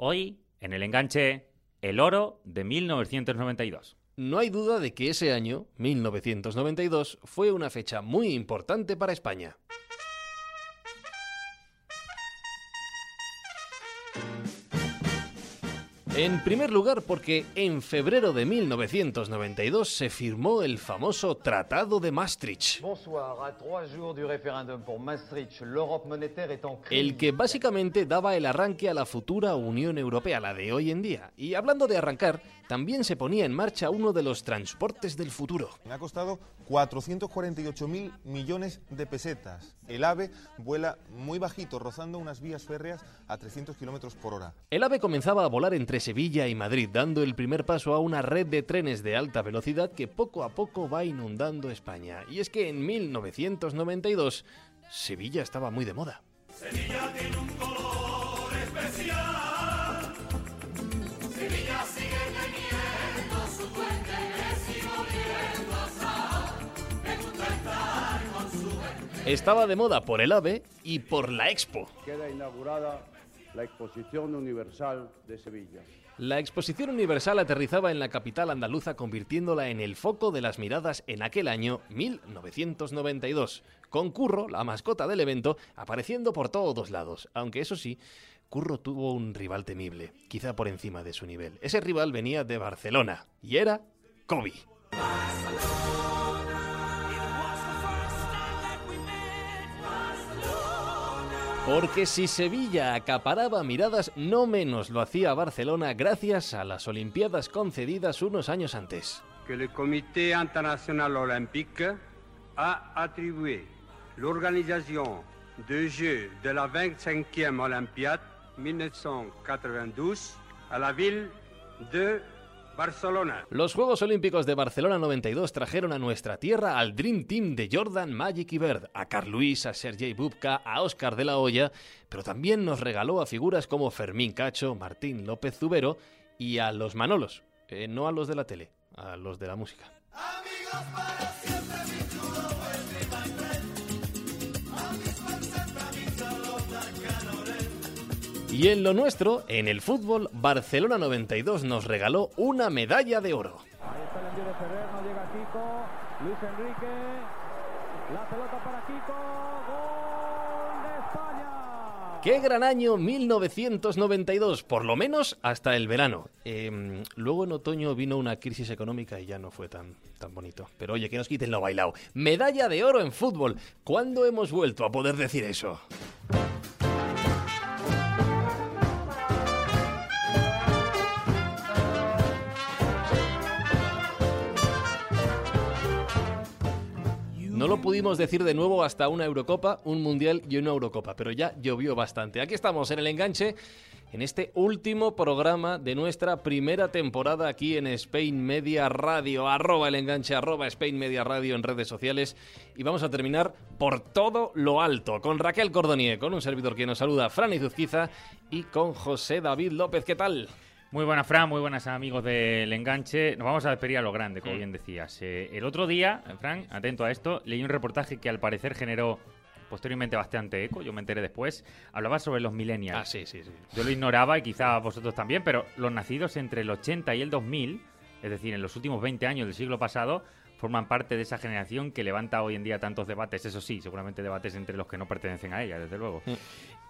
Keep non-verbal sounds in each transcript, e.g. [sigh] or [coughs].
Hoy, en el enganche, el oro de 1992. No hay duda de que ese año, 1992, fue una fecha muy importante para España. En primer lugar, porque en febrero de 1992 se firmó el famoso Tratado de Maastricht. El que básicamente daba el arranque a la futura Unión Europea, la de hoy en día. Y hablando de arrancar, también se ponía en marcha uno de los transportes del futuro. Me ha costado 448 mil millones de pesetas. El AVE vuela muy bajito, rozando unas vías férreas a 300 kilómetros por hora. El AVE comenzaba a volar entre Sevilla y Madrid, dando el primer paso a una red de trenes de alta velocidad que poco a poco va inundando España. Y es que en 1992 Sevilla estaba muy de moda. Sevilla tiene un color especial. Sevilla sigue teniendo su Estaba de moda por el AVE y por la Expo. Queda inaugurada la Exposición Universal de Sevilla. La Exposición Universal aterrizaba en la capital andaluza convirtiéndola en el foco de las miradas en aquel año 1992, con Curro, la mascota del evento, apareciendo por todos lados, aunque eso sí, Curro tuvo un rival temible, quizá por encima de su nivel. Ese rival venía de Barcelona y era Kobe. Porque si Sevilla acaparaba miradas, no menos lo hacía Barcelona gracias a las Olimpiadas concedidas unos años antes. Que el Comité Internacional Olympique ha atribuido la organización de Jeux de la 25e Olympiade 1992 a la ville de Barcelona. Los Juegos Olímpicos de Barcelona 92 trajeron a nuestra tierra al Dream Team de Jordan, Magic y Bird, a Carl Luis, a Sergei Bubka, a Oscar de la Hoya, pero también nos regaló a figuras como Fermín Cacho, Martín López Zubero y a los Manolos, eh, no a los de la tele, a los de la música. Y en lo nuestro, en el fútbol, Barcelona 92 nos regaló una medalla de oro. Ahí está el envío de Ferrer, no llega Kiko, Luis Enrique, la pelota para Kiko, gol de España. ¡Qué gran año 1992! Por lo menos hasta el verano. Eh, luego en otoño vino una crisis económica y ya no fue tan, tan bonito. Pero oye, que nos quiten lo bailado. Medalla de oro en fútbol. ¿Cuándo hemos vuelto a poder decir eso? No lo pudimos decir de nuevo hasta una Eurocopa, un Mundial y una Eurocopa, pero ya llovió bastante. Aquí estamos en el enganche, en este último programa de nuestra primera temporada aquí en Spain Media Radio, arroba el enganche, arroba Spain Media Radio en redes sociales. Y vamos a terminar por todo lo alto, con Raquel Cordonier, con un servidor que nos saluda, Fran Izuzquiza, y con José David López. ¿Qué tal? Muy buenas, Fran, muy buenas amigos del enganche. Nos vamos a despedir a lo grande, como bien decías. Eh, el otro día, Fran, atento a esto, leí un reportaje que al parecer generó posteriormente bastante eco, yo me enteré después, hablaba sobre los millennials. Ah, sí, sí, sí. Yo lo ignoraba y quizá vosotros también, pero los nacidos entre el 80 y el 2000, es decir, en los últimos 20 años del siglo pasado, forman parte de esa generación que levanta hoy en día tantos debates, eso sí, seguramente debates entre los que no pertenecen a ella, desde luego. Mm.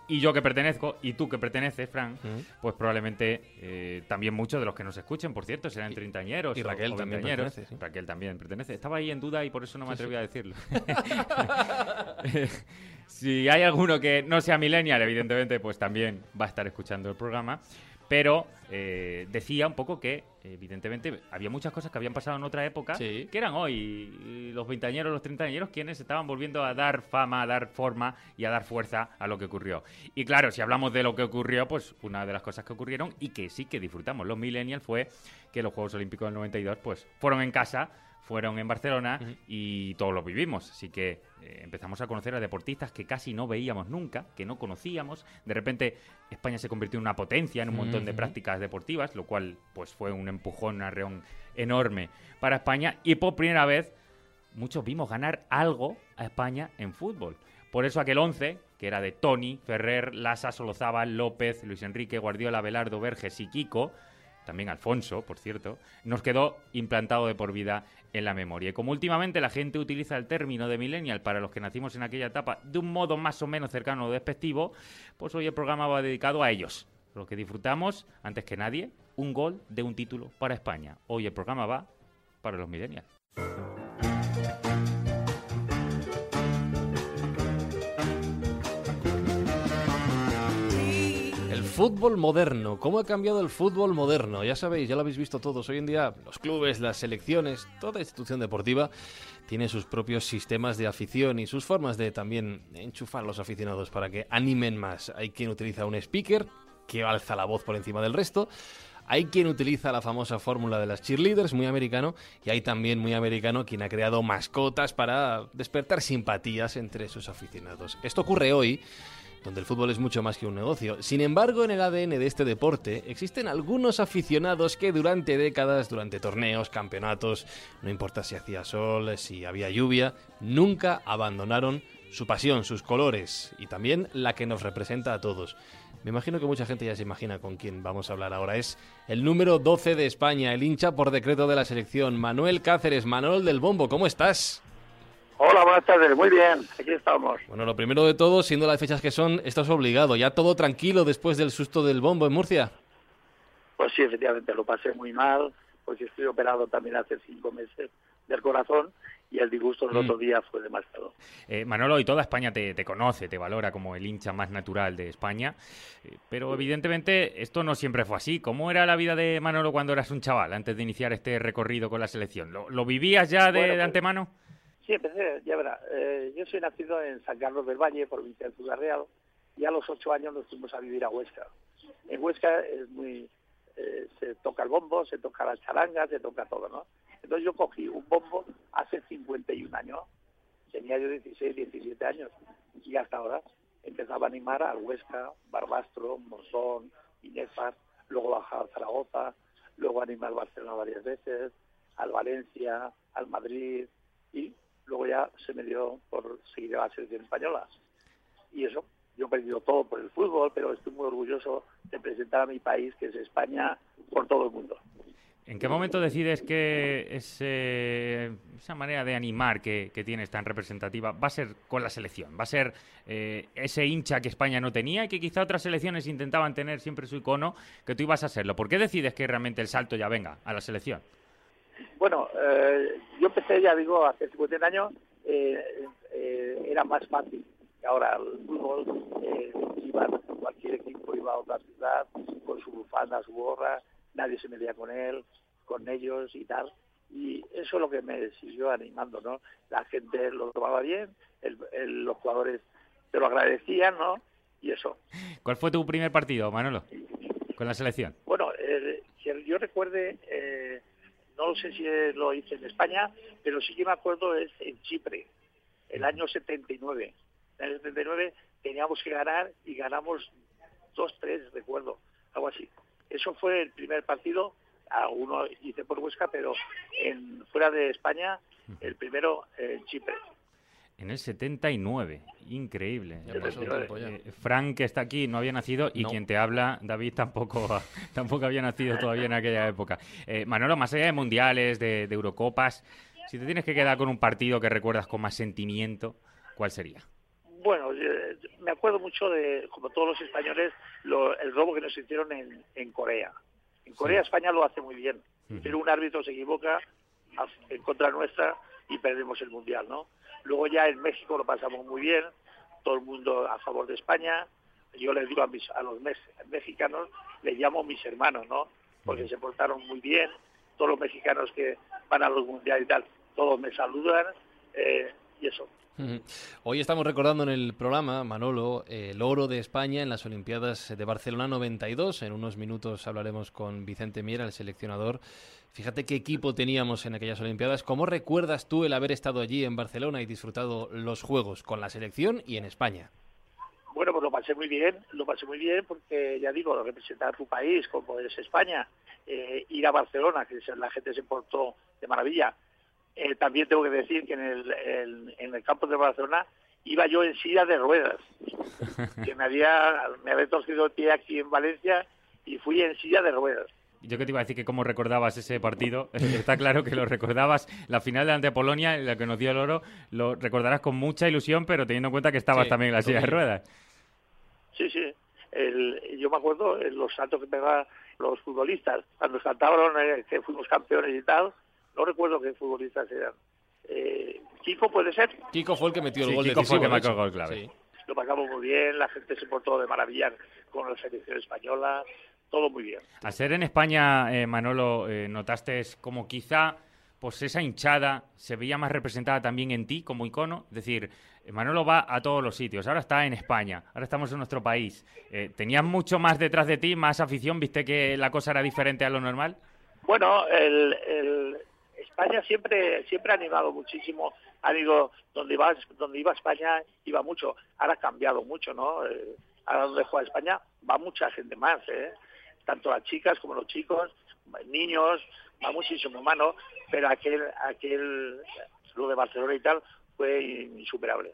Y yo que pertenezco, y tú que perteneces, Fran, Mm. pues probablemente eh, también muchos de los que nos escuchen, por cierto, serán treintañeros. y Raquel o también pertenece, sí. Raquel también pertenece. Estaba ahí en duda y por eso no me atreví a decirlo. [laughs] [laughs] si hay alguno que no sea millennial, evidentemente, pues también va a estar escuchando el programa. Pero eh, decía un poco que, evidentemente, había muchas cosas que habían pasado en otra época Sí. que eran hoy los veinteañeros, los treintañeros, quienes estaban volviendo a dar fama, a dar forma y a dar fuerza a lo que ocurrió. Y claro, si hablamos de lo que ocurrió, pues una de las cosas que ocurrieron y que sí que disfrutamos los millennials fue que los Juegos Olímpicos del 92 pues fueron en casa, fueron en Barcelona y todos lo vivimos. Así que eh, empezamos a conocer a deportistas que casi no veíamos nunca, que no conocíamos. De repente España se convirtió en una potencia en un montón de prácticas deportivas, lo cual pues fue un empujón, un arreón enorme para España. Y por primera vez muchos vimos ganar algo a España en fútbol. Por eso aquel 11 que era de Tony, Ferrer, Lasa, Solozábal, López, Luis Enrique, Guardiola, Belardo, Verges y Kiko, también Alfonso, por cierto, nos quedó implantado de por vida en la memoria. Y como últimamente la gente utiliza el término de millennial para los que nacimos en aquella etapa de un modo más o menos cercano o despectivo, pues hoy el programa va dedicado a ellos, los que disfrutamos, antes que nadie, un gol de un título para España. Hoy el programa va para los millennials. Fútbol moderno. ¿Cómo ha cambiado el fútbol moderno? Ya sabéis, ya lo habéis visto todos. Hoy en día los clubes, las selecciones, toda institución deportiva tiene sus propios sistemas de afición y sus formas de también enchufar a los aficionados para que animen más. Hay quien utiliza un speaker que alza la voz por encima del resto. Hay quien utiliza la famosa fórmula de las cheerleaders, muy americano, y hay también muy americano quien ha creado mascotas para despertar simpatías entre sus aficionados. Esto ocurre hoy, donde el fútbol es mucho más que un negocio. Sin embargo, en el ADN de este deporte existen algunos aficionados que durante décadas, durante torneos, campeonatos, no importa si hacía sol, si había lluvia, nunca abandonaron su pasión, sus colores y también la que nos representa a todos. Me imagino que mucha gente ya se imagina con quién vamos a hablar ahora. Es el número 12 de España, el hincha por decreto de la selección, Manuel Cáceres, Manuel del Bombo. ¿Cómo estás? Hola, buenas tardes. Muy bien, aquí estamos. Bueno, lo primero de todo, siendo las fechas que son, estás obligado. ¿Ya todo tranquilo después del susto del bombo en Murcia? Pues sí, efectivamente, lo pasé muy mal, porque estoy operado también hace cinco meses del corazón y el disgusto el Mm. otro día fue demasiado. Eh, Manolo, y toda España te, te conoce, te valora como el hincha más natural de España, eh, pero evidentemente esto no siempre fue así. ¿Cómo era la vida de Manolo cuando eras un chaval, antes de iniciar este recorrido con la selección? ¿Lo, lo vivías ya de, Bueno, de pues- antemano? Sí, empecé, ya verá. eh, yo soy nacido en San Carlos del Valle, provincia de Ciudad Real, y a los ocho años nos fuimos a vivir a Huesca. En Huesca es muy, eh, se toca el bombo, se toca la charanga, se toca todo, ¿no? Entonces yo cogí un bombo hace 51 años, tenía yo 16, 17 años, y hasta ahora empezaba a animar al Huesca, Barbastro, Monzón, Inefar, luego bajaba a Zaragoza, luego animé al Barcelona varias veces, al Valencia, al Madrid, y luego ya se me dio por seguir a la selección española. Y eso, yo he perdido todo por el fútbol, pero estoy muy orgulloso de presentar a mi país, que es España, por todo el mundo. ¿En qué momento decides que ese- esa manera de animar que, que tienes tan representativa va a ser con la selección? ¿Va a ser eh, ese hincha que España no tenía y que quizá otras selecciones intentaban tener siempre su icono, que tú ibas a serlo? ¿Por qué decides que realmente el salto ya venga a la selección? Bueno, eh, yo empecé, ya digo, hace 50 años, eh, eh, era más fácil. Ahora el fútbol, eh, iba, cualquier equipo iba a otra ciudad con su bufanda, su gorra, nadie se metía con él, con ellos y tal. Y eso es lo que me siguió animando, ¿no? La gente lo tomaba bien, el- el- los jugadores te lo agradecían, ¿no? Y eso. ¿Cuál fue tu primer partido, Manolo, con la selección? Bueno, que yo recuerde, eh, no sé si lo hice en España, pero sí que me acuerdo es en Chipre, el año 79. En el 79 teníamos que ganar y ganamos 2-3, recuerdo, algo así. Eso fue el primer partido, a uno hice por Huesca, pero en fuera de España, el primero en Chipre. En el 79. Increíble. Ya pasó un tiempo ya. Eh, Frank, que está aquí, no había nacido y No. quien te habla, David, tampoco, [laughs] tampoco había nacido todavía en aquella época. Eh, Manolo, más allá de mundiales, de, de Eurocopas, si te tienes que quedar con un partido que recuerdas con más sentimiento, ¿cuál sería? Bueno, me acuerdo mucho de, como todos los españoles, lo- el robo que nos hicieron en, en Corea. En Corea España lo hace muy bien, pero un árbitro se equivoca a- en contra nuestra y perdemos el mundial, ¿no? Luego ya en México lo pasamos muy bien, todo el mundo a favor de España. Yo les digo a, mis, a los mex- mexicanos, les llamo mis hermanos, ¿no? Porque se portaron muy bien. Todos los mexicanos que van a los mundiales y tal, todos me saludan eh, y eso. Hoy estamos recordando en el programa, Manolo, el oro de España en las Olimpiadas de Barcelona 92. En unos minutos hablaremos con Vicente Miera, el seleccionador. Fíjate qué equipo teníamos en aquellas Olimpiadas. ¿Cómo recuerdas tú el haber estado allí en Barcelona y disfrutado los Juegos con la selección y en España? Bueno, pues lo pasé muy bien, lo pasé muy bien porque, ya digo, representar tu país como es España, eh, ir a Barcelona, que la gente se portó de maravilla. Eh, también tengo que decir que en el, el- en el campo de Barcelona iba yo en silla de ruedas, [laughs] que me había, me había torcido el pie aquí en Valencia y fui en silla de ruedas. Yo que te iba a decir que cómo recordabas ese partido, [laughs] está claro que lo recordabas, la final de ante Polonia, la que nos dio el oro, lo recordarás con mucha ilusión, pero teniendo en cuenta que estabas Sí, también en la silla de ruedas. Sí, sí. El- yo me acuerdo en los saltos que pegaban los futbolistas, cuando saltaron eh, que fuimos campeones y tal, no recuerdo qué futbolistas eran. Eh, Kiko puede ser, Kiko fue el que metió el Sí, gol Kiko fue el que de marcó el gol clave. Sí. lo pagamos muy bien, la gente se portó de maravilla con la selección española, todo muy bien. Al ser en España, eh, Manolo, eh, notaste como quizá pues esa hinchada se veía más representada también en ti como icono. Es decir, eh, Manolo va a todos los sitios. Ahora está en España, ahora estamos en nuestro país. Eh, ¿Tenías mucho más detrás de ti, más afición? ¿Viste que la cosa era diferente a lo normal? Bueno, el, el- España siempre siempre ha animado muchísimo. Ha digo, donde iba, donde iba España iba mucho. Ahora ha cambiado mucho, ¿no? Eh, ahora donde juega España va mucha gente más, ¿eh? Tanto las chicas como los chicos, niños, va muchísimo más, ¿no? Pero aquel, aquel, lo de Barcelona y tal, fue insuperable.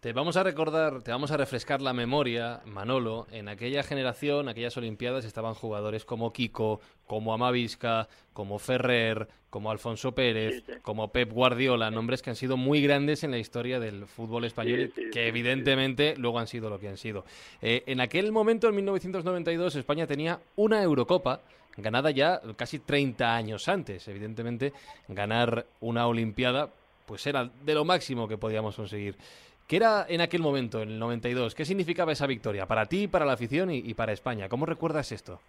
Te vamos a recordar, te vamos a refrescar la memoria, Manolo. En aquella generación, aquellas Olimpiadas, estaban jugadores como Kiko, como Amavisca, como Ferrer, como Alfonso Pérez, Sí, sí. como Pep Guardiola, nombres que han sido muy grandes en la historia del fútbol español Sí, y que evidentemente luego han sido lo que han sido. Eh, en aquel momento, en 1992, España tenía una Eurocopa ganada ya casi 30 años antes. Evidentemente, ganar una Olimpiada pues era de lo máximo que podíamos conseguir. ¿Qué era en aquel momento, en el 92? ¿Qué significaba esa victoria para ti, para la afición y, para España? ¿Cómo recuerdas esto?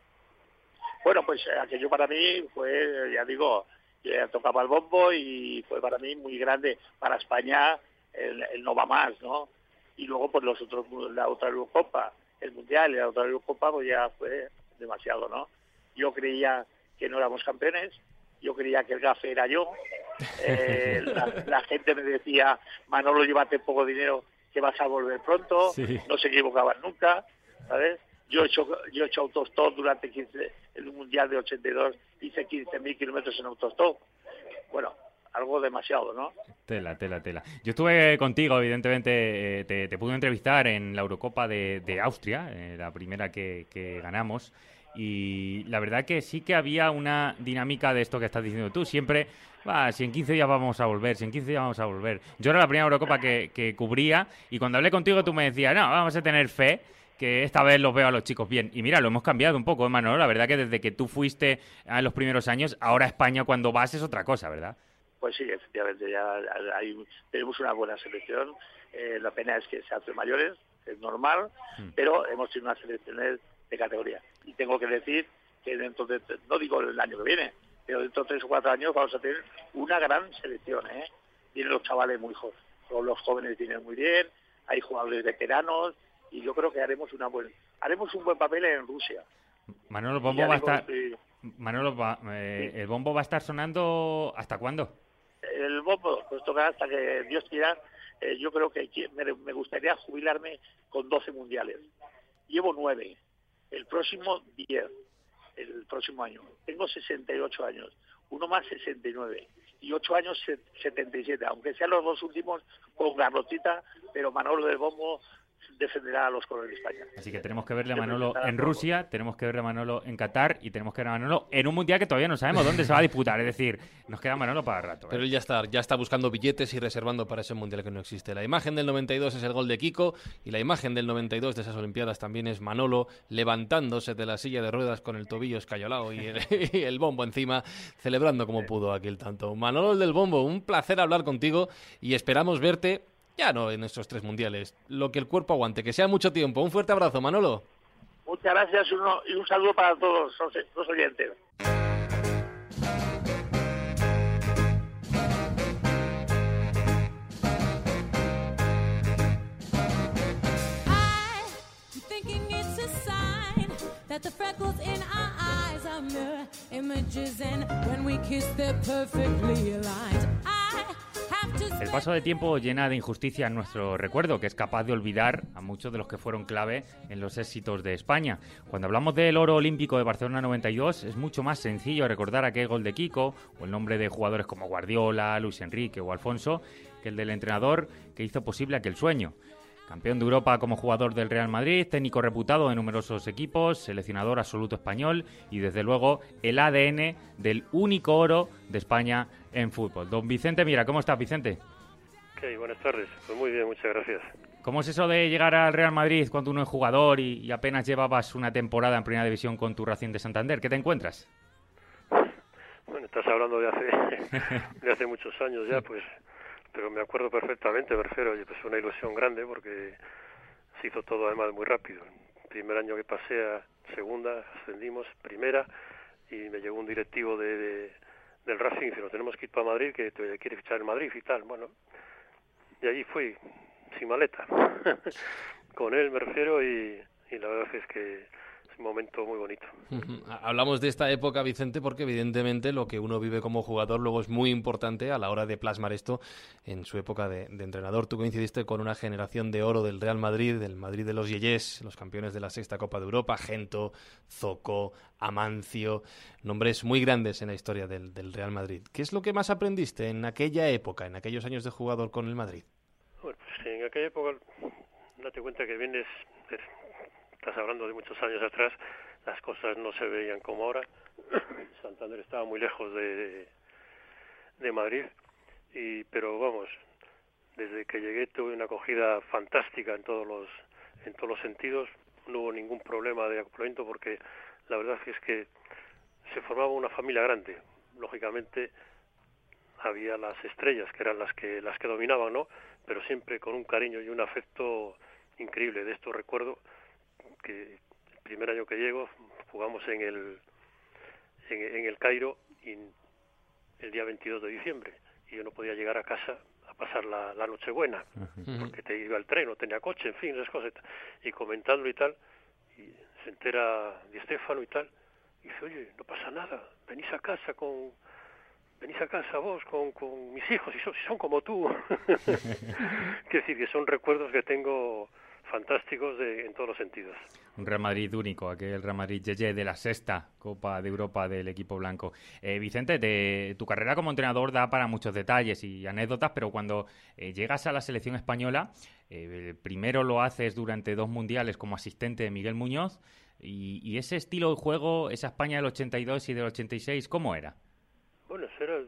Bueno, pues eh, aquello para mí fue, ya digo, ya tocaba el bombo y fue para mí muy grande. Para España el, no va más, ¿no? Y luego pues los otros, la otra Eurocopa, el Mundial y la otra Eurocopa pues ya fue demasiado, ¿no? Yo creía que no éramos campeones, yo creía que el gafe era yo. Eh, la, la gente me decía, Manolo, llévate poco dinero que vas a volver pronto. Sí. No se equivocaban nunca, ¿sabes? Yo he hecho, yo he hecho autostop durante 15, el Mundial de 82, hice 15.000 kilómetros en autostop. Bueno, algo demasiado, ¿no? Tela, tela, tela. Yo estuve contigo, evidentemente, eh, te, te pude entrevistar en la Eurocopa de, de Austria, eh, la primera que, que ganamos, y la verdad que sí que había una dinámica de esto que estás diciendo tú. Siempre, va, si en 15 días vamos a volver, si en 15 días vamos a volver. Yo era la primera Eurocopa que, que cubría, y cuando hablé contigo tú me decías, no, vamos a tener fe que esta vez los veo a los chicos bien. Y mira, lo hemos cambiado un poco, ¿eh, Manolo. La verdad que desde que tú fuiste a los primeros años, ahora España cuando vas es otra cosa, ¿verdad? Pues sí, efectivamente, ya hay, tenemos una buena selección. Eh, la pena es que se hace mayores, es normal, Mm. pero hemos tenido unas selecciones de categoría. Y tengo que decir que dentro de, no digo el año que viene, pero dentro de tres o cuatro años vamos a tener una gran selección. ¿eh? Vienen los chavales muy jóvenes, los jóvenes vienen muy bien, hay jugadores veteranos y yo creo que haremos una buen, haremos un buen papel en Rusia. Manolo, bombo va a digo, estar... sí, Manolo, va- eh, Sí. el bombo va a estar sonando ¿hasta cuándo? el bombo, pues toca hasta que Dios quiera. eh, yo creo que me, me gustaría jubilarme con 12 mundiales. Llevo 9. El próximo 10. El próximo año. Tengo 68 años. Uno más 69. Y 8 años se- 77. Aunque sean los dos últimos con garrotita, pero Manolo del Bombo defenderá a los colores de España. Así que tenemos que verle a Manolo en. Rusia, tenemos que verle a Manolo en Qatar y tenemos que ver a Manolo en un mundial que todavía no sabemos dónde se va a disputar. Es decir, nos queda Manolo para rato. ¿eh? Pero él ya está, ya está buscando billetes y reservando para ese mundial que no existe. La imagen del 92 es el gol de Kiko y la imagen del 92 de esas Olimpiadas también es Manolo levantándose de la silla de ruedas con el tobillo escayolado y el, [laughs] y el bombo encima, celebrando como pudo aquel tanto. Manolo el del bombo, un placer hablar contigo y esperamos verte ya no en estos tres mundiales, lo que el cuerpo aguante, que sea mucho tiempo. Un fuerte abrazo, Manolo. Muchas gracias uno- y un saludo para todos los, oyentes. I'm thinking it's a sign that the freckles in our eyes are mirror images, and when we kiss, they're perfectly aligned. I have to El paso de tiempo llena de injusticia nuestro recuerdo, que es capaz de olvidar a muchos de los que fueron clave en los éxitos de España. Cuando hablamos del oro olímpico de Barcelona 92, es mucho más sencillo recordar aquel gol de Kiko o el nombre de jugadores como Guardiola, Luis Enrique o Alfonso que el del entrenador que hizo posible aquel sueño. Campeón de Europa como jugador del Real Madrid, técnico reputado en numerosos equipos, seleccionador absoluto español y desde luego el ADN del único oro de España en fútbol. Don Vicente, mira, ¿cómo estás Vicente? Ok, buenas tardes. Pues muy bien, muchas gracias. ¿Cómo es eso de llegar al Real Madrid cuando uno es jugador y, y apenas llevabas una temporada en Primera División con tu Racing de Santander? ¿Qué te encuentras? [laughs] Bueno, estás hablando de hace, [laughs] de hace muchos años ya, pues, pero me acuerdo perfectamente, me refiero, oye, pues una ilusión grande porque se hizo todo además muy rápido. El primer año que pasé a segunda, ascendimos, primera, y me llegó un directivo de, de- del Racing dice, nos tenemos que ir para Madrid, que te quiere fichar en Madrid y tal. Bueno, y allí fui, sin maleta, [laughs] con él me refiero, y, y la verdad es que momento muy bonito. Hablamos de esta época, Vicente, porque evidentemente lo que uno vive como jugador luego es muy importante a la hora de plasmar esto en su época de, de entrenador. Tú coincidiste con una generación de oro del Real Madrid, del Madrid de los Yeyés, los campeones de la sexta Copa de Europa, Gento, Zoco, Amancio, nombres muy grandes en la historia del, del Real Madrid. ¿Qué es lo que más aprendiste en aquella época, en aquellos años de jugador con el Madrid? Bueno, pues en aquella época, date cuenta que vienes, eh, estás hablando de muchos años atrás, las cosas no se veían como ahora. [coughs] Santander estaba muy lejos de, de, Madrid, y, pero vamos, desde que llegué tuve una acogida fantástica en todos los, en todos los sentidos, no hubo ningún problema de acoplamiento porque la verdad es que se formaba una familia grande. Lógicamente había las estrellas que eran las que las que dominaban, ¿no? Pero siempre con un cariño y un afecto increíble. De esto recuerdo que el primer año que llego jugamos en el en, en el Cairo y el día 22 de diciembre. Y yo no podía llegar a casa a pasar la, la Nochebuena porque te iba el tren, no tenía coche, en fin, esas cosas. Y comentándolo y tal y se entera Di Stefano y tal y dice, oye, no pasa nada, venís a casa con venís a casa vos con, con mis hijos y son, si son como tú. [laughs] [laughs] Quiero decir que son recuerdos que tengo fantásticos de, en todos los sentidos. Un Real Madrid único, aquel Real Madrid Yeye de la sexta Copa de Europa del equipo blanco. Eh, Vicente, te- tu carrera como entrenador da para muchos detalles y anécdotas, pero cuando eh, llegas a la selección española, eh, primero lo haces durante dos mundiales como asistente de Miguel Muñoz, y, y ese estilo de juego, esa España del 82 y del 86, ¿cómo era? Bueno, eso era,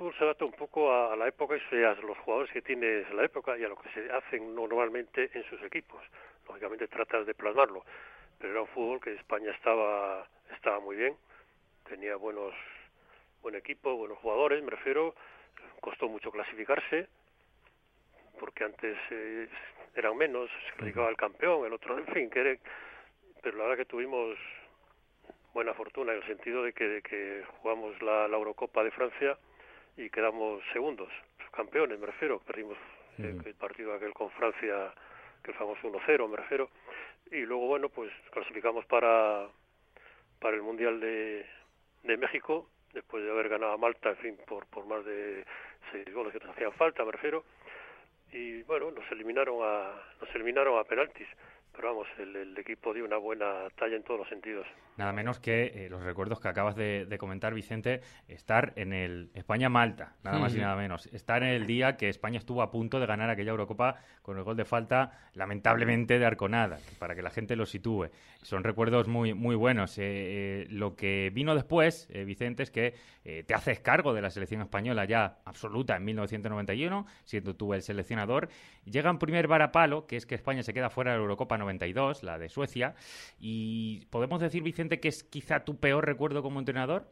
fútbol se adapta un poco a, a la época y a los jugadores que tienes en la época y a lo que se hacen normalmente en sus equipos. Lógicamente tratas de plasmarlo, pero era un fútbol que España estaba estaba muy bien, tenía buenos buen equipo, buenos jugadores, me refiero, costó mucho clasificarse porque antes eh, eran menos, se clasificaba el campeón, el otro, en fin, que era- pero la verdad que tuvimos buena fortuna en el sentido de que, de que jugamos la, la Eurocopa de Francia y quedamos segundos, campeones me refiero, perdimos eh, el partido aquel con Francia, que el famoso 1-0 me refiero, y luego bueno pues clasificamos para, para el Mundial de, de México, después de haber ganado a Malta, en fin, por, por más de seis goles que nos hacían falta me refiero, y bueno, nos eliminaron a, nos eliminaron a penaltis, pero vamos, el, el equipo dio una buena talla en todos los sentidos. Nada menos que eh, los recuerdos que acabas de, de comentar, Vicente, estar en el España-Malta, nada más y nada menos. Estar en el día que España estuvo a punto de ganar aquella Eurocopa con el gol de falta, lamentablemente, de Arconada, para que la gente lo sitúe. Son recuerdos muy, muy buenos. Eh, eh, lo que vino después, eh, Vicente, es que eh, te haces cargo de la selección española ya absoluta en 1991, siendo tú el seleccionador. Llega un primer varapalo, que es que España se queda fuera de la Eurocopa 92, la de Suecia, y podemos decir, Vicente, que es quizá tu peor recuerdo como entrenador.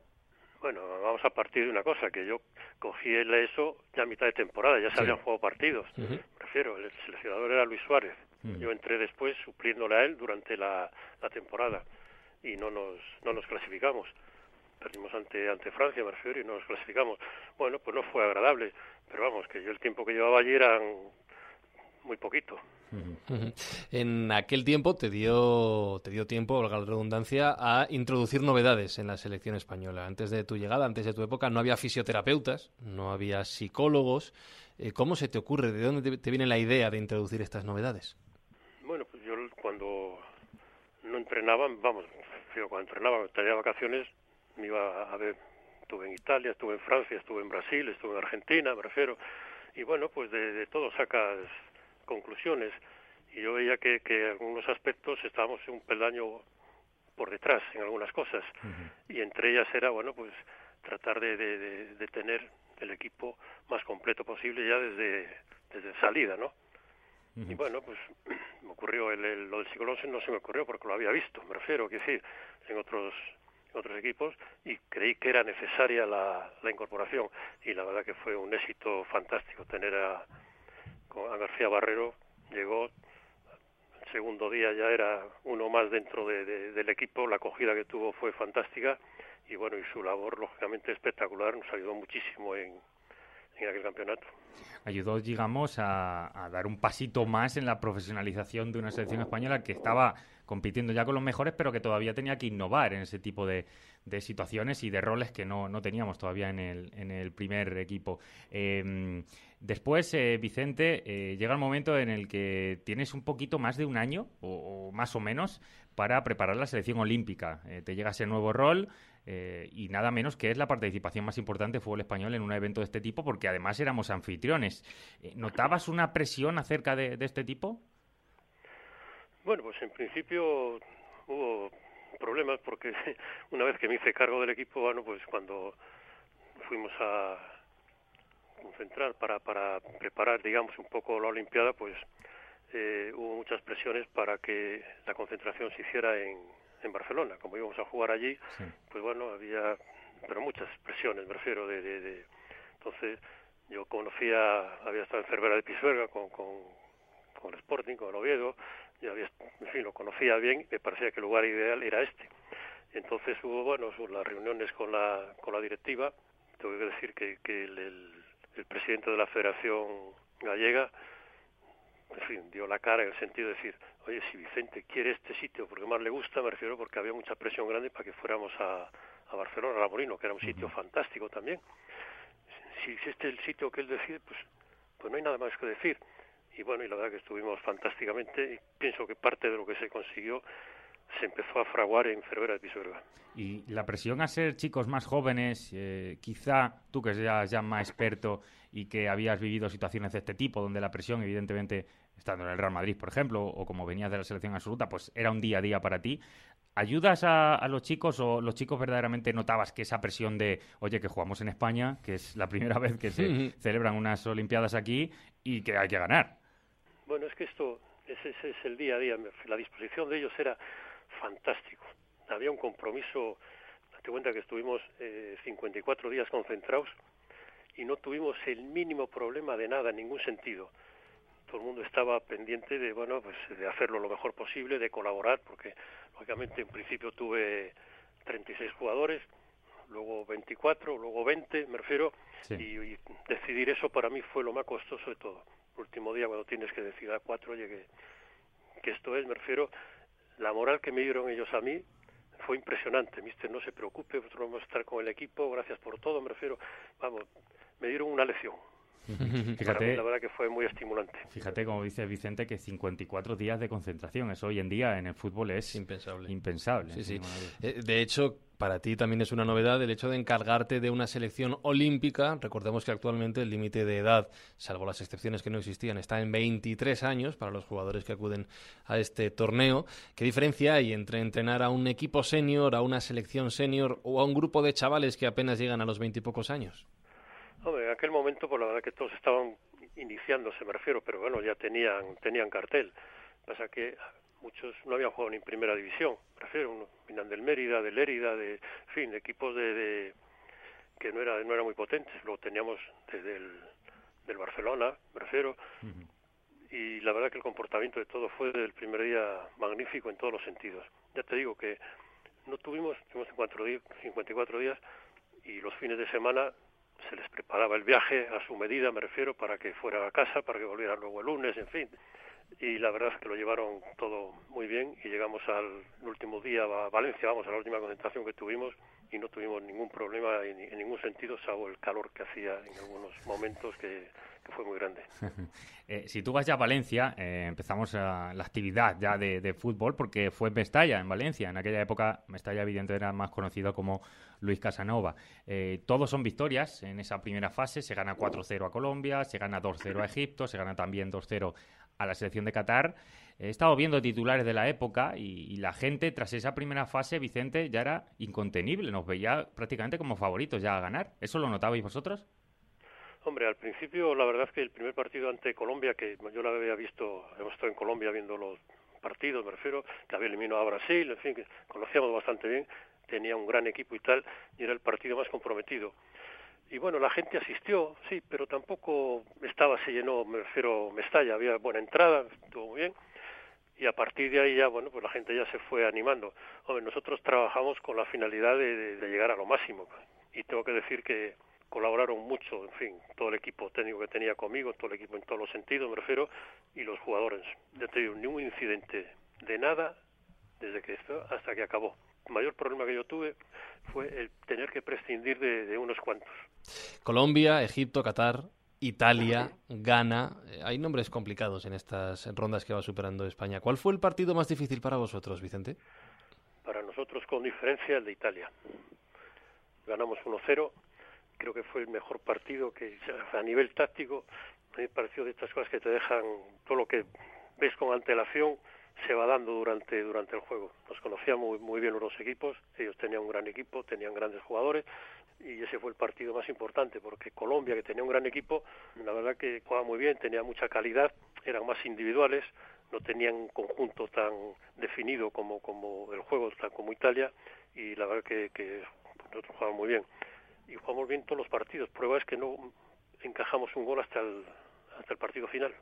Bueno, vamos a partir de una cosa, que yo cogí el ESO ya a mitad de temporada, ya se Sí. habían jugado partidos. Ujú. Me refiero, el seleccionador era Luis Suárez. Yo entré después supliéndole a él durante la, la temporada y no nos, no nos clasificamos. Perdimos ante, ante Francia, me refiero, y no nos clasificamos. Bueno, pues no fue agradable, pero vamos, que yo el tiempo que llevaba allí eran muy poquito. En aquel tiempo te dio, te dio tiempo, valga la redundancia, a introducir novedades en la selección española. Antes de tu llegada, antes de tu época, no había fisioterapeutas, no había psicólogos. Eh, ¿Cómo se te ocurre? ¿De dónde te, viene la idea de introducir estas novedades? Bueno, pues yo cuando no entrenaba, vamos, yo cuando entrenaba, tenía vacaciones, me iba a ver, estuve en Italia, estuve en Francia, estuve en Brasil, estuve en Argentina, me refiero, y bueno, pues de, de todo sacas conclusiones. Y yo veía que, que en algunos aspectos estábamos un peldaño por detrás en algunas cosas. Y entre ellas era, bueno, pues tratar de, de, de- de tener el equipo más completo posible ya desde, desde salida, ¿no? Y bueno, pues [clears throat] me ocurrió el, el- lo del Psicolonce no se me ocurrió porque lo había visto, me refiero, quiero decir, en otros en otros equipos y creí que era necesaria la, la incorporación y la verdad que fue un éxito fantástico tener a, a García Barrero, llegó el segundo día ya era uno más dentro de- de- del equipo, la acogida que tuvo fue fantástica y bueno, y su labor lógicamente espectacular, nos ayudó muchísimo en, en aquel campeonato. ayudó, digamos, a, a dar un pasito más en la profesionalización de una selección española que estaba compitiendo ya con los mejores, pero que todavía tenía que innovar en ese tipo de, de situaciones y de roles que no, no teníamos todavía en el, en el primer equipo. Eh, después, eh, Vicente, eh, llega el momento en el que tienes un poquito más de un año, o, más o menos, para preparar la selección olímpica. Eh, te llega ese nuevo rol, eh, y nada menos que es la participación más importante de fútbol español en un evento de este tipo, porque además éramos anfitriones. ¿Notabas una presión acerca de este tipo? Bueno, pues en principio hubo problemas porque [laughs] una vez que me hice cargo del equipo, bueno, pues cuando fuimos a concentrar para, para preparar, digamos, un poco la Olimpiada, pues eh, hubo muchas presiones para que la concentración se hiciera en, en Barcelona. Como íbamos a jugar allí, pues bueno, había, pero muchas presiones, me refiero, de, de, de- entonces yo conocía, había estado en Cervera de Pisuerga con, con, con el Sporting, con el Oviedo, y había, [laughs] en fin, lo conocía bien, me parecía que el lugar ideal era este. Entonces hubo, bueno, las reuniones con la, con la directiva, tengo que decir que, que el, el, el presidente de la Federación Gallega, en fin, dio la cara en el sentido de decir, oye, si Vicente quiere este sitio porque más le gusta, me refiero porque había mucha presión grande para que fuéramos a, a Barcelona, a Molino, que era un sitio fantástico también. Si, si este es el sitio que él decide, pues, pues no hay nada más que decir. Y bueno, y la verdad que estuvimos fantásticamente y pienso que parte de lo que se consiguió se empezó a fraguar en Cervera de Pisuerga. Y la presión a ser chicos más jóvenes, eh, quizá tú que seas ya más experto y que habías vivido situaciones de este tipo, donde la presión, evidentemente, estando en el Real Madrid, por ejemplo, o como venías de la selección absoluta, pues era un día a día para ti. ¿Ayudas a, a los chicos o los chicos verdaderamente notabas que esa presión de, oye, que jugamos en España, que es la primera [laughs] vez que se celebran unas Olimpiadas aquí y que hay que ganar? Bueno, es que esto, ese, ese es el día a día. La disposición de ellos era fantástico. Había un compromiso. Date cuenta que estuvimos eh, 54 días concentrados y no tuvimos el mínimo problema de nada en ningún sentido. Todo el mundo estaba pendiente de, bueno, pues de hacerlo lo mejor posible, de colaborar, porque lógicamente en principio tuve 36 jugadores, luego 24, luego 20, me refiero, Sí. y, y decidir eso para mí fue lo más costoso de todo. Último día cuando tienes que decidir a cuatro, oye, que, que esto es, me refiero, la moral que me dieron ellos a mí fue impresionante. Mister, no se preocupe, nosotros vamos a estar con el equipo, gracias por todo, me refiero, vamos, me dieron una lección. Para mí, Fíjate, la verdad que fue muy estimulante. Fíjate, como dice Vicente, que 54 días de concentración. Eso hoy en día en el fútbol es impensable. impensable. Sí, sí. Eh, De hecho, para ti también es una novedad el hecho de encargarte de una selección olímpica. Recordemos que actualmente el límite de edad, salvo las excepciones que no existían, está en 23 años para los jugadores que acuden a este torneo. ¿Qué diferencia hay entre entrenar a un equipo senior, a una selección senior o a un grupo de chavales que apenas llegan a los 20 y pocos años? Hombre, en aquel momento, pues la verdad que todos estaban iniciándose, me refiero, pero bueno, ya tenían, tenían cartel. Pasa que muchos no habían jugado ni en primera división, me refiero, venían del Mérida, del Lérida, de, en fin, de equipos de, de- que no era, no eran muy potentes. Luego teníamos desde el del Barcelona, me refiero, y la verdad que el comportamiento de todo fue desde el primer día magnífico en todos los sentidos. Ya te digo que no tuvimos, tuvimos 54 días, 54 días y los fines de semana se les preparaba el viaje a su medida, me refiero, para que fueran a casa, para que volvieran luego el lunes, en fin. y la verdad es que lo llevaron todo muy bien y llegamos al último día a Valencia, vamos a la última concentración que tuvimos y no tuvimos ningún problema en, en ningún sentido, salvo el calor que hacía en algunos momentos que fue muy grande. [laughs] Eh, si tú vas ya a Valencia, eh, empezamos a- la actividad ya de, fútbol porque fue Mestalla, en Valencia. En aquella época, Mestalla, evidentemente, era más conocido como Luis Casanova. Eh, todos son victorias en esa primera fase. Se gana 4-0 a Colombia, se gana 2-0 a Egipto, se gana también 2-0 a la selección de Qatar. He estado viendo titulares de la época y, y la gente, tras esa primera fase, Vicente, ya era incontenible. Nos veía prácticamente como favoritos ya a ganar. ¿Eso lo notabais vosotros? Hombre, al principio la verdad es que el primer partido ante Colombia, que yo lo había visto, hemos estado en Colombia viendo los partidos, me refiero, que había eliminado a Brasil, en fin, que conocíamos bastante bien, tenía un gran equipo y tal, y era el partido más comprometido. Y bueno, la gente asistió, sí, pero tampoco estaba, se llenó, me refiero, Mestalla, había buena entrada, estuvo muy bien, y a partir de ahí ya, bueno, pues la gente ya se fue animando. Hombre, nosotros trabajamos con la finalidad de- de llegar a lo máximo, y tengo que decir que colaboraron mucho, en fin, todo el equipo técnico que tenía conmigo, todo el equipo en todos los sentidos, me refiero, y los jugadores. Ya te digo, ningún incidente de nada desde que esto hasta que acabó. El mayor problema que yo tuve fue el tener que prescindir de, de unos cuantos. Colombia, Egipto, Qatar, Italia, Ghana. Eh, Hay nombres complicados en estas rondas que va superando España. ¿Cuál fue el partido más difícil para vosotros, Vicente? Para nosotros, con diferencia, el de Italia. Ganamos 1-0. Creo que fue el mejor partido que, a nivel táctico, me pareció de estas cosas que te dejan todo lo que ves con antelación se va dando durante durante el juego. Nos conocíamos muy, bien los dos equipos, ellos tenían un gran equipo, tenían grandes jugadores y ese fue el partido más importante porque Colombia, que tenía un gran equipo, la verdad que jugaba muy bien, tenía mucha calidad, eran más individuales, no tenían un conjunto tan definido como, como el juego, tan como Italia y la verdad que, que nosotros jugábamos muy bien y jugamos bien todos los partidos. Prueba es que no encajamos un gol hasta el, hasta el partido final.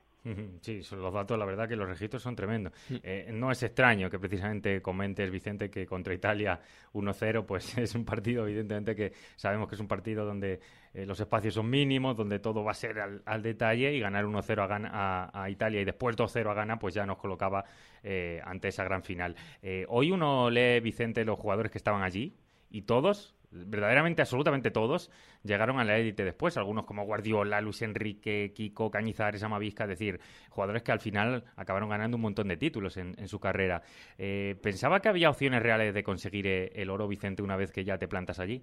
Sí, son los datos, la verdad que los registros son tremendos. Eh, no es extraño que precisamente comentes, Vicente, que contra Italia 1-0, pues [laughs] es un partido, evidentemente, que sabemos que es un partido donde eh, los espacios son mínimos, donde todo va a ser al, al detalle y ganar 1-0 a, a, a Italia y después 2-0 a Ghana, pues ya nos colocaba eh, ante esa gran final. Eh, hoy uno lee, Vicente, los jugadores que estaban allí y todos, verdaderamente, absolutamente todos, llegaron a la élite después. Algunos como Guardiola, Luis Enrique, Kiko, Cañizares, Amavisca, es decir, jugadores que al final acabaron ganando un montón de títulos en, en su carrera. Eh, ¿Pensaba que había opciones reales de conseguir eh, el oro, Vicente, una vez que ya te plantas allí?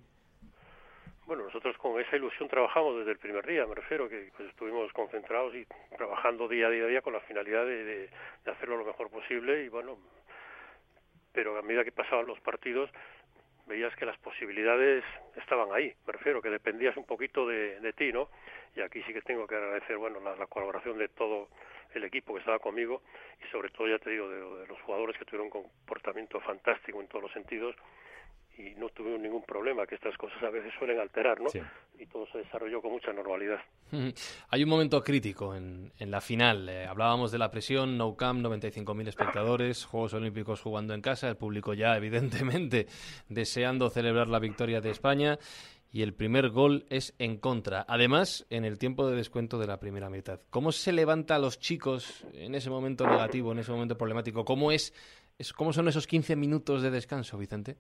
Bueno, nosotros con esa ilusión trabajamos desde el primer día, me refiero, que pues, estuvimos concentrados y trabajando día a día, día con la finalidad de, de- de hacerlo lo mejor posible y bueno, pero a medida que pasaban los partidos veías que las posibilidades estaban ahí, me refiero, que dependías un poquito de, de ti, ¿no? Y aquí sí que tengo que agradecer, bueno, la, la colaboración de todo el equipo que estaba conmigo y sobre todo, ya te digo, de, de los jugadores que tuvieron un comportamiento fantástico en todos los sentidos y no tuvieron ningún problema, que estas cosas a veces suelen alterar, ¿no? Sí. Y todo se desarrolló con mucha normalidad. Hay un momento crítico en, en la final. Eh, hablábamos de la presión, No Camp, 95.000 espectadores, Juegos Olímpicos jugando en casa, el público ya [laughs] evidentemente deseando celebrar la victoria de España y el primer gol es en contra. Además, en el tiempo de descuento de la primera mitad. ¿Cómo se levanta a los chicos en ese momento negativo, en ese momento problemático? ¿Cómo, es, es, cómo son esos 15 minutos de descanso, Vicente?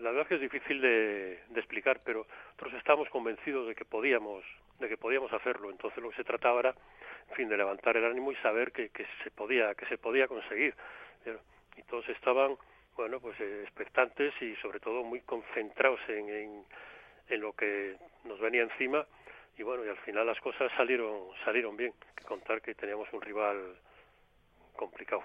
La verdad es que es difícil de, de explicar, pero nosotros estábamos convencidos de que podíamos, de que podíamos hacerlo. Entonces lo que se trataba era, en fin, de levantar el ánimo y saber que, que se podía, que se podía conseguir. Y todos estaban, bueno, pues eh, expectantes y sobre todo muy concentrados en, en, en lo que nos venía encima. Y bueno, y al final las cosas salieron, salieron bien. Que contar que teníamos un rival complicado.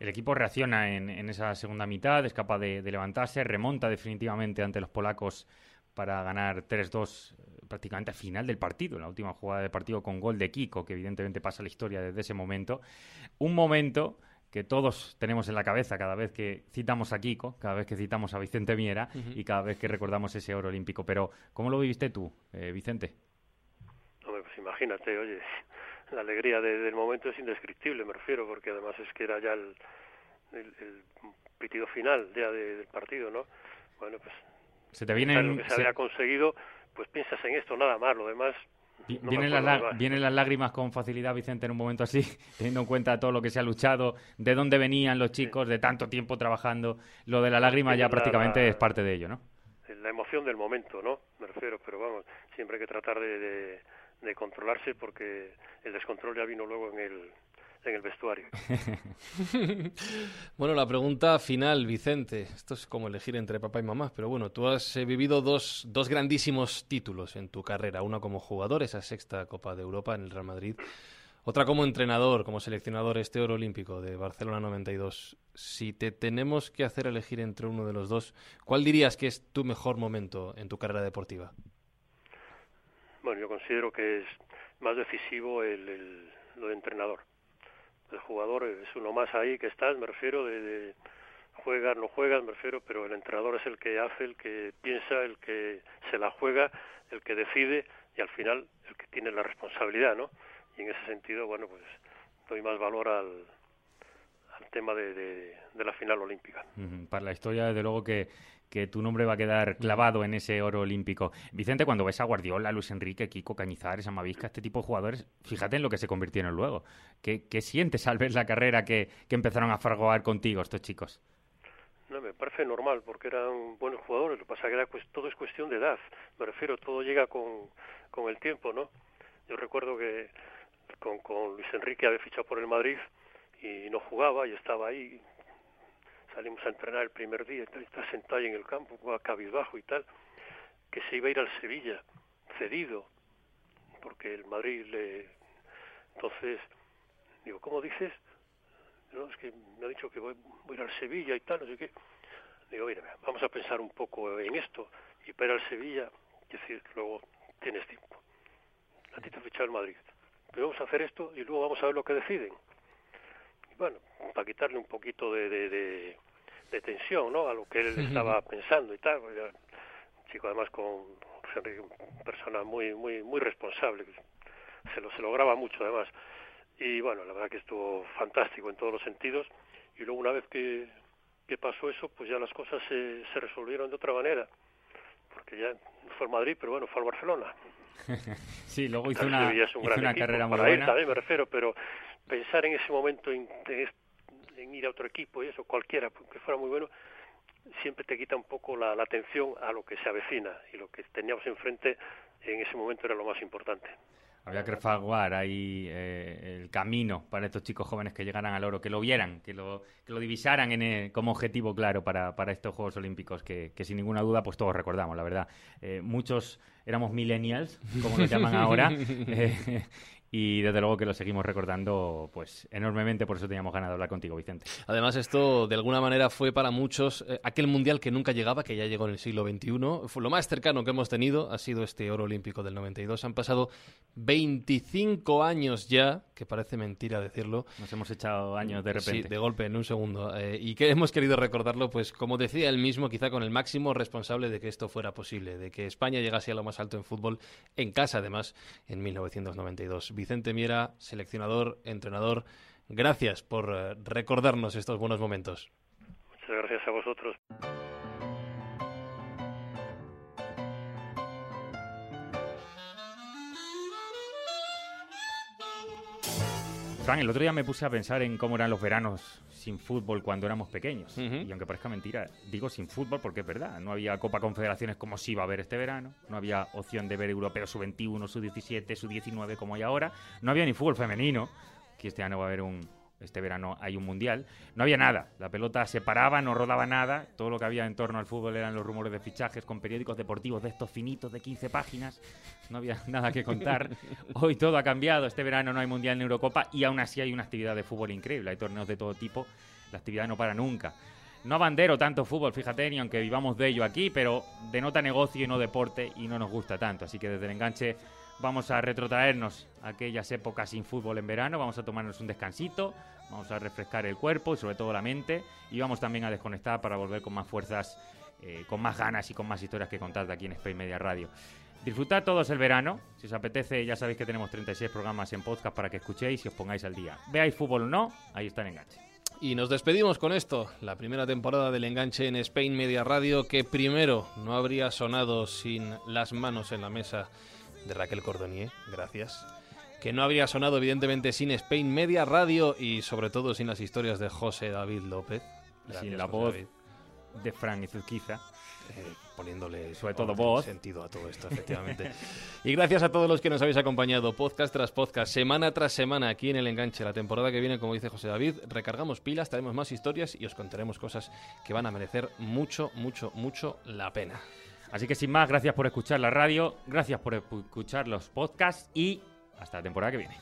El equipo reacciona en, en esa segunda mitad, es capaz de, de levantarse, remonta definitivamente ante los polacos para ganar 3-2 eh, prácticamente al final del partido, en la última jugada del partido con gol de Kiko, que evidentemente pasa la historia desde ese momento. Un momento que todos tenemos en la cabeza cada vez que citamos a Kiko, cada vez que citamos a Vicente Miera y cada vez que recordamos ese oro olímpico. Pero, ¿cómo lo viviste tú, eh, Vicente? Hombre, pues imagínate, oye, la alegría de- del momento es indescriptible, me refiero, porque además es que era ya el, el, el pitido final ya de- del partido, ¿no? Bueno, pues Se te vienen... lo que se se- había conseguido, pues piensas en esto nada más, lo demás no Vienen, las, vienen las lágrimas con facilidad, Vicente, en un momento así, [laughs] teniendo en cuenta todo lo que se ha luchado, de dónde venían los chicos, de tanto tiempo trabajando. Lo de la lágrima ya la- prácticamente la- es parte de ello, ¿no? la emoción del momento, ¿no? Me refiero, pero vamos, siempre hay que tratar de, de- de controlarse porque el descontrol ya vino luego en el, en el vestuario. [laughs] Bueno, la pregunta final, Vicente. Esto es como elegir entre papá y mamá, pero bueno, tú has eh, vivido dos, dos grandísimos títulos en tu carrera. Una como jugador, esa sexta Copa de Europa en el Real Madrid. Otra como entrenador, como seleccionador, este oro olímpico de Barcelona 92. Si te tenemos que hacer elegir entre uno de los dos, ¿cuál dirías que es tu mejor momento en tu carrera deportiva? Bueno, yo considero que es más decisivo el, el- lo de entrenador. El jugador es uno más ahí que estás, me refiero, de, de juegas, no juegas, me refiero, pero el entrenador es el que hace, el que piensa, el que se la juega, el que decide y al final el que tiene la responsabilidad, ¿no? Y en ese sentido, bueno, pues doy más valor al, al tema de, de- de la final olímpica. Para la historia, desde luego que, que tu nombre va a quedar clavado en ese oro olímpico. Vicente, cuando ves a Guardiola, Luis Enrique, Kiko, Cañizares, Amavisca, este tipo de jugadores, fíjate en lo que se convirtieron luego. ¿Qué, qué sientes al ver la carrera que, que empezaron a fargoar contigo estos chicos? No, me parece normal porque eran buenos jugadores. Lo que pasa es que era cues- todo es cuestión de edad. Me refiero, todo llega con, con el tiempo, ¿no? Yo recuerdo que con, con Luis Enrique había fichado por el Madrid y no jugaba y estaba ahí. Salimos a entrenar el primer día está sentado en el campo, cabizbajo y tal, que se iba a ir al Sevilla, cedido, porque el Madrid le... Entonces, digo, ¿cómo dices? No, es que me ha dicho que voy, a ir al Sevilla y tal, no sé qué. Digo, mira, vamos a pensar un poco en esto. Y para al Sevilla, es decir, luego tienes tiempo. A ti te ha fichado el Madrid. Pero vamos a hacer esto y luego vamos a ver lo que deciden. Bueno, para quitarle un poquito de, de, de, de tensión, ¿no? A lo que él estaba pensando y tal. un chico además con pues, una persona muy, muy, muy responsable. Se lo, se lo graba mucho además y bueno, la verdad que estuvo fantástico en todos los sentidos y luego una vez que, que pasó eso, pues ya las cosas se, se resolvieron de otra manera, porque ya fue al Madrid, pero bueno, fue al Barcelona. [laughs] Sí, luego hizo una, hizo una carrera muy para él buena. también me refiero, pero pensar en ese momento en, en ir a otro equipo y eso, cualquiera, que fuera muy bueno, siempre te quita un poco la, la atención a lo que se avecina y lo que teníamos enfrente en ese momento era lo más importante. Había que fraguar ahí eh, el camino para estos chicos jóvenes que llegaran al oro, que lo vieran, que lo, que lo divisaran en, eh, como objetivo claro para, para estos Juegos Olímpicos, que, que sin ninguna duda pues todos recordamos, la verdad. Eh, muchos éramos millennials, como nos llaman [laughs] ahora, [laughs] eh, y desde luego que lo seguimos recordando pues enormemente, por eso teníamos ganas de hablar contigo, Vicente. Además, esto de alguna manera fue para muchos eh, aquel mundial que nunca llegaba, que ya llegó en el siglo XXI. Fue lo más cercano que hemos tenido ha sido este oro olímpico del 92. Han pasado 25 años ya, que parece mentira decirlo. Nos hemos echado años de repente. Sí, de golpe, en un segundo. Eh, y que hemos querido recordarlo, pues como decía él mismo, quizá con el máximo responsable de que esto fuera posible, de que España llegase a lo más alto en fútbol, en casa además, en 1992. Vicente Miera, seleccionador, entrenador, gracias por eh, recordarnos estos buenos momentos. Muchas gracias a vosotros. Fran, el otro día me puse a pensar en cómo eran los veranos sin fútbol cuando éramos pequeños. Y aunque parezca mentira, digo sin fútbol porque es verdad. No había Copa Confederaciones como sí va a haber este verano. No había opción de ver Europeo Sub-21, Sub-17, Sub-19 como hay ahora. No había ni fútbol femenino, que este año va a haber un... Este verano hay un mundial. No había nada. La pelota se paraba, no rodaba nada. Todo lo que había en torno al fútbol eran los rumores de fichajes con periódicos deportivos de estos finitos de 15 páginas. No había [laughs] nada que contar. Hoy todo ha cambiado. Este verano no hay mundial ni Eurocopa y aún así hay una actividad de fútbol increíble. Hay torneos de todo tipo. La actividad no para nunca. No abandero tanto fútbol, fíjate, ni aunque vivamos de ello aquí, pero denota negocio y no deporte y no nos gusta tanto. Así que desde el enganche vamos a retrotraernos a aquellas épocas sin fútbol en verano, vamos a tomarnos un descansito, vamos a refrescar el cuerpo y sobre todo la mente y vamos también a desconectar para volver con más fuerzas, eh, con más ganas y con más historias que contar de aquí en Spain Media Radio. Disfrutad todos el verano. Si os apetece, ya sabéis que tenemos 36 programas en podcast para que escuchéis y os pongáis al día. Veáis fútbol o no, ahí está el enganche. Y nos despedimos con esto, la primera temporada del enganche en Spain Media Radio, que primero no habría sonado sin las manos en la mesa de Raquel Cordonier, gracias. Que no habría sonado, evidentemente, sin Spain Media Radio y sobre todo sin las historias de José David López. Gracias, sin la José voz David. de Fran Izuzquiza. Eh, poniéndole Sobre todo voz. sentido a todo esto, efectivamente. [laughs] y gracias a todos los que nos habéis acompañado, podcast tras podcast, semana tras semana, aquí en El Enganche. La temporada que viene, como dice José David, recargamos pilas, traemos más historias y os contaremos cosas que van a merecer mucho, mucho, mucho la pena. Así que sin más, gracias por escuchar la radio, gracias por escuchar los podcasts y hasta la temporada que viene.